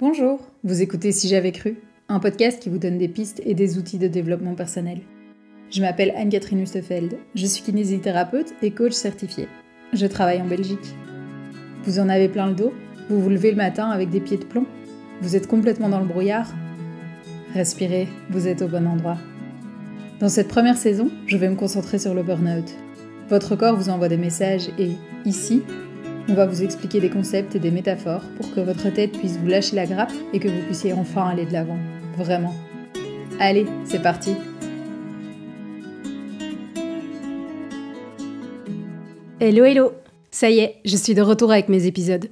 Bonjour, vous écoutez Si j'avais cru, un podcast qui vous donne des pistes et des outils de développement personnel. Je m'appelle Anne-Catherine Hustefeld, je suis kinésithérapeute et coach certifié. Je travaille en Belgique. Vous en avez plein le dos Vous vous levez le matin avec des pieds de plomb Vous êtes complètement dans le brouillard Respirez, vous êtes au bon endroit. Dans cette première saison, je vais me concentrer sur le burn-out. Votre corps vous envoie des messages et, ici, on va vous expliquer des concepts et des métaphores pour que votre tête puisse vous lâcher la grappe et que vous puissiez enfin aller de l'avant. Vraiment. Allez, c'est parti Hello hello Ça y est, je suis de retour avec mes épisodes.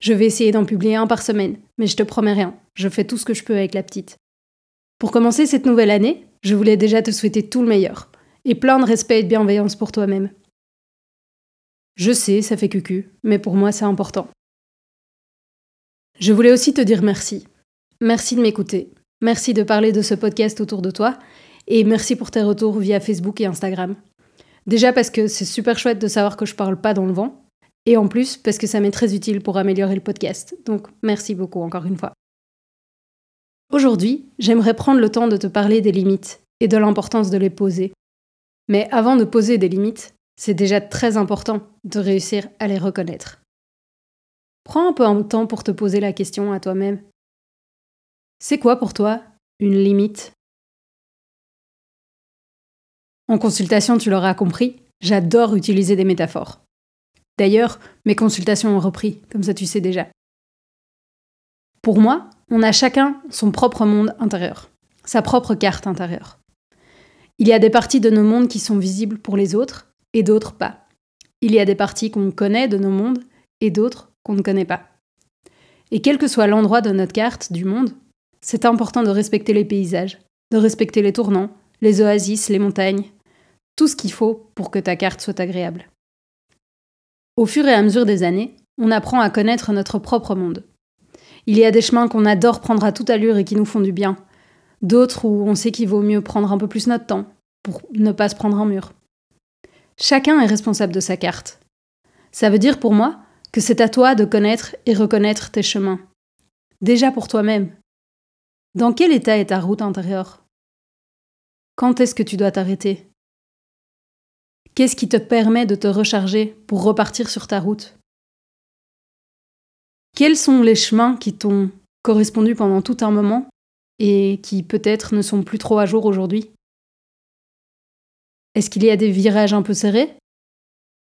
Je vais essayer d'en publier un par semaine, mais je te promets rien, je fais tout ce que je peux avec la petite. Pour commencer cette nouvelle année, je voulais déjà te souhaiter tout le meilleur, et plein de respect et de bienveillance pour toi-même. Je sais, ça fait cucu, mais pour moi c'est important. Je voulais aussi te dire merci. Merci de m'écouter. Merci de parler de ce podcast autour de toi. Et merci pour tes retours via Facebook et Instagram. Déjà parce que c'est super chouette de savoir que je parle pas dans le vent. Et en plus parce que ça m'est très utile pour améliorer le podcast. Donc merci beaucoup encore une fois. Aujourd'hui, j'aimerais prendre le temps de te parler des limites et de l'importance de les poser. Mais avant de poser des limites, c'est déjà très important de réussir à les reconnaître. Prends un peu de temps pour te poser la question à toi-même. C'est quoi pour toi une limite? En consultation, tu l'auras compris, j'adore utiliser des métaphores. D'ailleurs, mes consultations ont repris, comme ça tu sais déjà. Pour moi, on a chacun son propre monde intérieur, sa propre carte intérieure. Il y a des parties de nos mondes qui sont visibles pour les autres et d'autres pas. Il y a des parties qu'on connaît de nos mondes et d'autres qu'on ne connaît pas. Et quel que soit l'endroit de notre carte du monde, c'est important de respecter les paysages, de respecter les tournants, les oasis, les montagnes, tout ce qu'il faut pour que ta carte soit agréable. Au fur et à mesure des années, on apprend à connaître notre propre monde. Il y a des chemins qu'on adore prendre à toute allure et qui nous font du bien, d'autres où on sait qu'il vaut mieux prendre un peu plus notre temps pour ne pas se prendre un mur. Chacun est responsable de sa carte. Ça veut dire pour moi que c'est à toi de connaître et reconnaître tes chemins. Déjà pour toi-même. Dans quel état est ta route intérieure? Quand est-ce que tu dois t'arrêter? Qu'est-ce qui te permet de te recharger pour repartir sur ta route? Quels sont les chemins qui t'ont correspondu pendant tout un moment et qui peut-être ne sont plus trop à jour aujourd'hui? Est-ce qu'il y a des virages un peu serrés?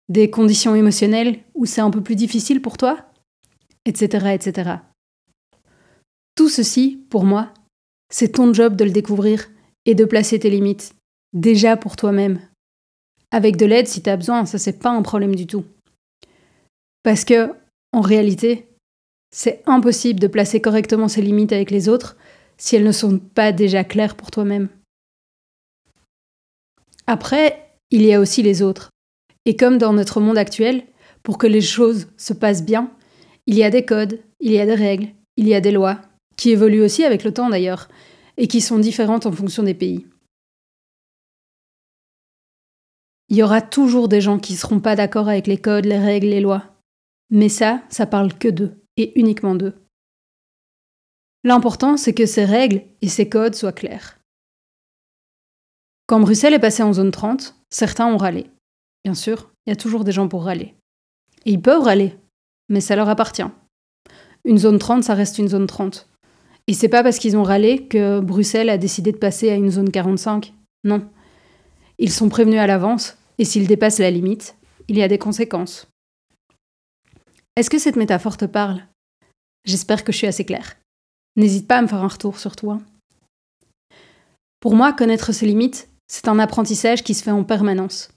Des conditions émotionnelles où c'est un peu plus difficile pour toi? Etc. etc. Tout ceci, pour moi, c'est ton job de le découvrir et de placer tes limites, déjà pour toi-même. Avec de l'aide si tu as besoin, ça c'est pas un problème du tout. Parce que, en réalité, c'est impossible de placer correctement ses limites avec les autres si elles ne sont pas déjà claires pour toi-même. Après, il y a aussi les autres. Et comme dans notre monde actuel, pour que les choses se passent bien, il y a des codes, il y a des règles, il y a des lois, qui évoluent aussi avec le temps d'ailleurs, et qui sont différentes en fonction des pays. Il y aura toujours des gens qui ne seront pas d'accord avec les codes, les règles, les lois. Mais ça, ça parle que d'eux, et uniquement d'eux. L'important, c'est que ces règles et ces codes soient clairs. Quand Bruxelles est passée en zone 30, certains ont râlé. Bien sûr, il y a toujours des gens pour râler. Et ils peuvent râler, mais ça leur appartient. Une zone 30, ça reste une zone 30. Et c'est pas parce qu'ils ont râlé que Bruxelles a décidé de passer à une zone 45. Non. Ils sont prévenus à l'avance, et s'ils dépassent la limite, il y a des conséquences. Est-ce que cette métaphore te parle? J'espère que je suis assez claire. N'hésite pas à me faire un retour sur toi. Pour moi, connaître ses limites, c'est un apprentissage qui se fait en permanence.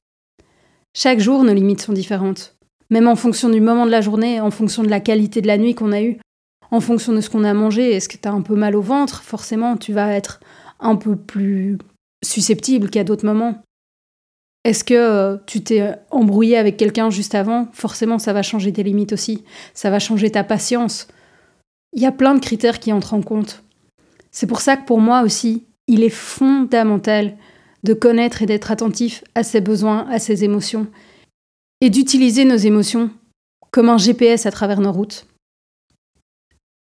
Chaque jour, nos limites sont différentes. Même en fonction du moment de la journée, en fonction de la qualité de la nuit qu'on a eue, en fonction de ce qu'on a mangé, est-ce que tu as un peu mal au ventre Forcément, tu vas être un peu plus susceptible qu'à d'autres moments. Est-ce que euh, tu t'es embrouillé avec quelqu'un juste avant Forcément, ça va changer tes limites aussi. Ça va changer ta patience. Il y a plein de critères qui entrent en compte. C'est pour ça que pour moi aussi, il est fondamental de connaître et d'être attentif à ses besoins, à ses émotions, et d'utiliser nos émotions comme un GPS à travers nos routes.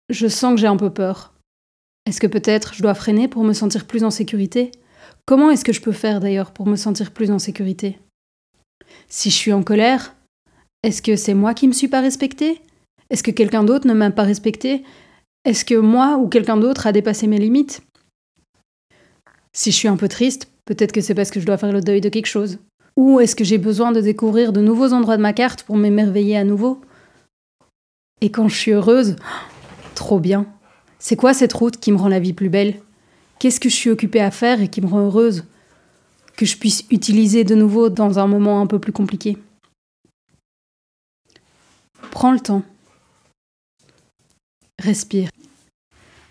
je sens que j'ai un peu peur. Est-ce que peut-être je dois freiner pour me sentir plus en sécurité? Comment est-ce que je peux faire d'ailleurs pour me sentir plus en sécurité? Si je suis en colère, est-ce que c'est moi qui me suis pas respecté? Est-ce que quelqu'un d'autre ne m'a pas respecté? Est-ce que moi ou quelqu'un d'autre a dépassé mes limites? Si je suis un peu triste, peut-être que c'est parce que je dois faire le deuil de quelque chose. Ou est-ce que j'ai besoin de découvrir de nouveaux endroits de ma carte pour m'émerveiller à nouveau? Et quand je suis heureuse, trop bien. C'est quoi cette route qui me rend la vie plus belle? Qu'est-ce que je suis occupée à faire et qui me rend heureuse? Que je puisse utiliser de nouveau dans un moment un peu plus compliqué. Prends le temps. Respire.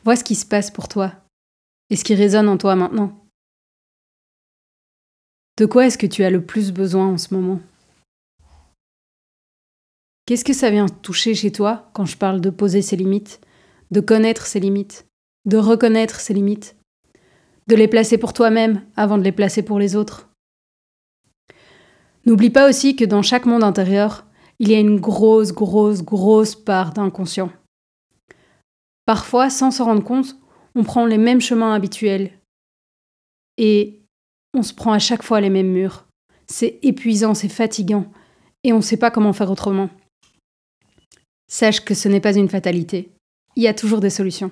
Vois ce qui se passe pour toi et ce qui résonne en toi maintenant. De quoi est-ce que tu as le plus besoin en ce moment? Qu'est-ce que ça vient toucher chez toi quand je parle de poser ses limites, de connaître ses limites, de reconnaître ses limites, de les placer pour toi-même avant de les placer pour les autres? N'oublie pas aussi que dans chaque monde intérieur, il y a une grosse, grosse, grosse part d'inconscient. Parfois, sans s'en rendre compte, on prend les mêmes chemins habituels. Et on se prend à chaque fois les mêmes murs. C'est épuisant, c'est fatigant, et on ne sait pas comment faire autrement. Sache que ce n'est pas une fatalité. Il y a toujours des solutions.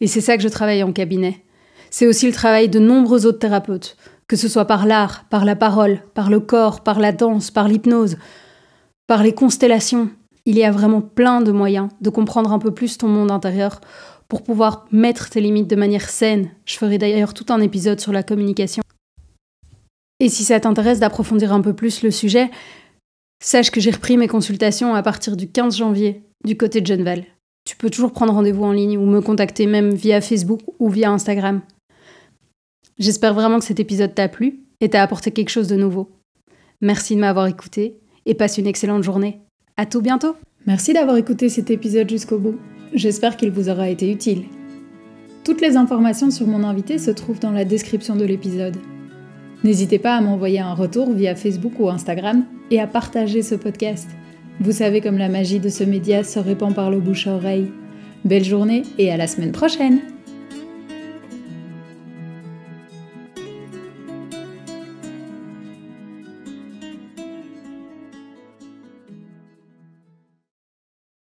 Et c'est ça que je travaille en cabinet. C'est aussi le travail de nombreux autres thérapeutes, que ce soit par l'art, par la parole, par le corps, par la danse, par l'hypnose, par les constellations. Il y a vraiment plein de moyens de comprendre un peu plus ton monde intérieur pour pouvoir mettre tes limites de manière saine. Je ferai d'ailleurs tout un épisode sur la communication. Et si ça t'intéresse d'approfondir un peu plus le sujet, sache que j'ai repris mes consultations à partir du 15 janvier du côté de Genval. Tu peux toujours prendre rendez-vous en ligne ou me contacter même via Facebook ou via Instagram. J'espère vraiment que cet épisode t'a plu et t'a apporté quelque chose de nouveau. Merci de m'avoir écouté et passe une excellente journée. À tout bientôt. Merci d'avoir écouté cet épisode jusqu'au bout. J'espère qu'il vous aura été utile. Toutes les informations sur mon invité se trouvent dans la description de l'épisode. N'hésitez pas à m'envoyer un retour via Facebook ou Instagram et à partager ce podcast. Vous savez comme la magie de ce média se répand par le bouche à oreille. Belle journée et à la semaine prochaine